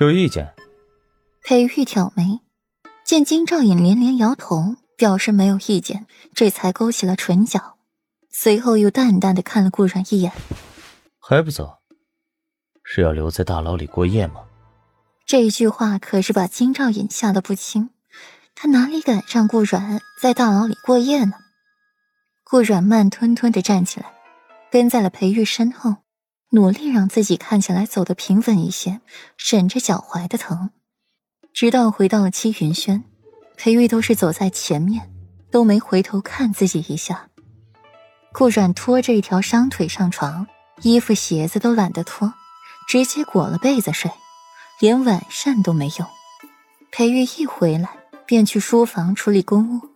有意见？裴玉挑眉，见金兆尹连连摇头，表示没有意见，这才勾起了唇角，随后又淡淡的看了顾阮一眼，还不走？是要留在大牢里过夜吗？这句话可是把金兆尹吓得不轻，他哪里敢让顾阮在大牢里过夜呢？顾阮慢吞吞的站起来，跟在了裴玉身后，努力让自己看起来走得平稳一些，忍着脚踝的疼，直到回到了七云轩，裴玉都是走在前面，都没回头看自己一下。顾阮拖着一条伤腿上床，衣服鞋子都懒得脱，直接裹了被子睡，连晚膳都没有。裴玉一回来便去书房处理公务，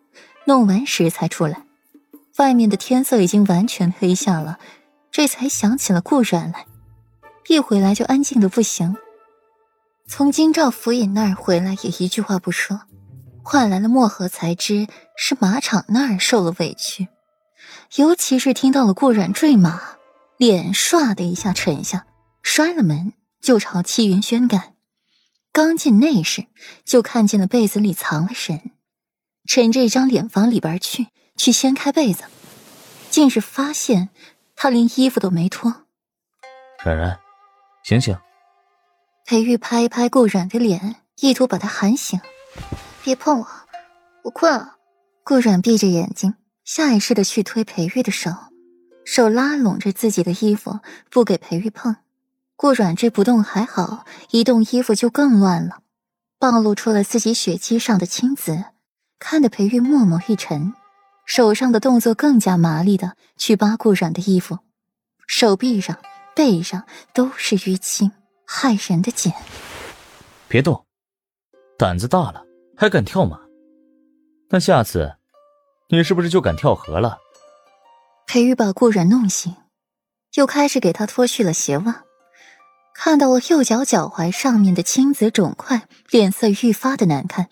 弄完时才出来。外面的天色已经完全黑下了，这才想起了顾阮来，一回来就安静的不行。从京兆府尹那儿回来也一句话不说，换来了漠河才知是马场那儿受了委屈，尤其是听到了顾阮坠马，脸唰的一下沉下，摔了门就朝七云轩赶。刚进内室，就看见了被子里藏了人，趁这张脸往里边去。去掀开被子，竟是发现他连衣服都没脱。冉冉，醒醒！裴玉拍一拍顾冉的脸，意图把他喊醒。别碰我，我困了。顾冉闭着眼睛，下意识的去推裴玉的手，手拉拢着自己的衣服，不给裴玉碰。顾冉这不动还好，一动衣服就更乱了，暴露出了自己血迹上的青紫，看得裴玉默默一沉。手上的动作更加麻利的去扒顾阮的衣服，手臂上、背上都是淤青，骇人的紧。别动，胆子大了还敢跳马？那下次你是不是就敢跳河了？裴玉把顾阮弄醒，又开始给他脱去了鞋袜，看到了右脚脚踝上面的青紫肿块，脸色愈发的难看，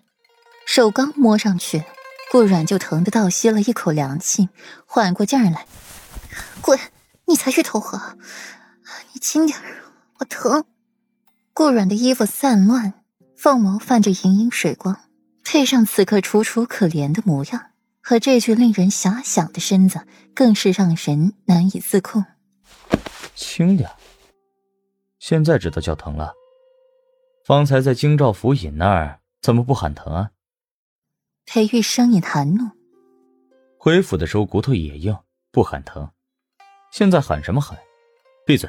手刚摸上去。顾阮就疼得倒吸了一口凉气，缓过劲儿来，滚！你才去投河，你轻点我疼。顾阮的衣服散乱，凤眸泛着盈盈水光，配上此刻楚楚可怜的模样和这具令人遐想的身子，更是让人难以自控。轻点，现在知道叫疼了。方才在京兆府尹那儿怎么不喊疼啊？裴玉声音寒怒：“回府的时候骨头也硬，不喊疼。现在喊什么喊？闭嘴！”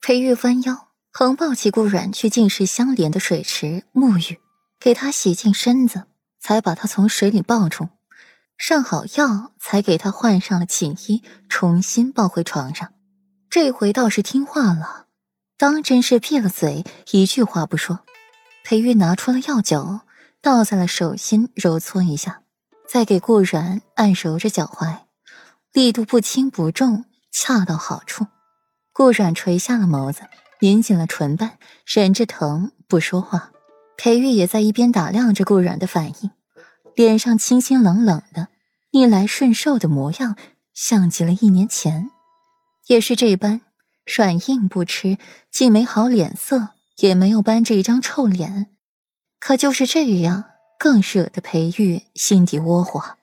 裴玉弯腰横抱起顾阮去近室相连的水池沐浴，给他洗净身子，才把他从水里抱住，上好药，才给他换上了寝衣，重新抱回床上。这回倒是听话了，当真是闭了嘴，一句话不说。裴玉拿出了药酒。倒在了手心，揉搓一下，再给顾然按揉着脚踝，力度不轻不重，恰到好处。顾然垂下了眸子，抿紧了唇瓣，忍着疼不说话。裴玉也在一边打量着顾然的反应，脸上清清冷冷的，逆来顺受的模样，像极了一年前，也是这般软硬不吃，既没好脸色，也没有搬着一张臭脸。可就是这样，更惹得裴玉心底窝火。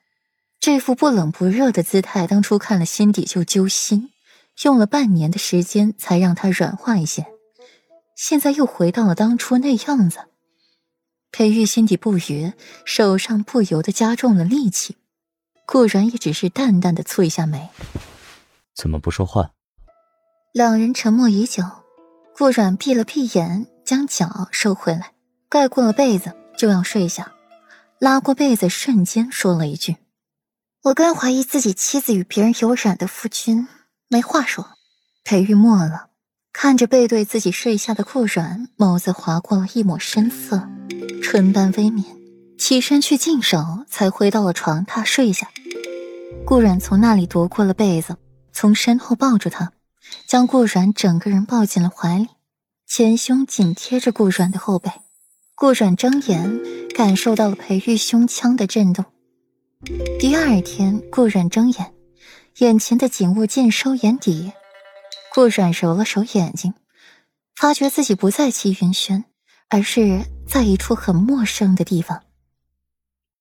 这副不冷不热的姿态，当初看了心底就揪心，用了半年的时间才让他软化一些。现在又回到了当初那样子，裴玉心底不愉，手上不由得加重了力气。顾然也只是淡淡的蹙一下眉，怎么不说话？两人沉默已久，顾然闭了闭眼，将脚收回来。盖过了被子就要睡下，拉过被子，瞬间说了一句：“我该怀疑自己妻子与别人有染的夫君，没话说。”裴玉默了，看着背对自己睡下的顾软，眸子划过了一抹深色，唇瓣微抿，起身去净手，才回到了床榻睡下。顾软从那里夺过了被子，从身后抱住他，将顾软整个人抱进了怀里，前胸紧贴着顾软的后背。顾阮睁眼，感受到了裴玉胸腔的震动。第二天，顾阮睁眼，眼前的景物尽收眼底。顾阮揉了揉眼睛，发觉自己不在齐云轩，而是在一处很陌生的地方。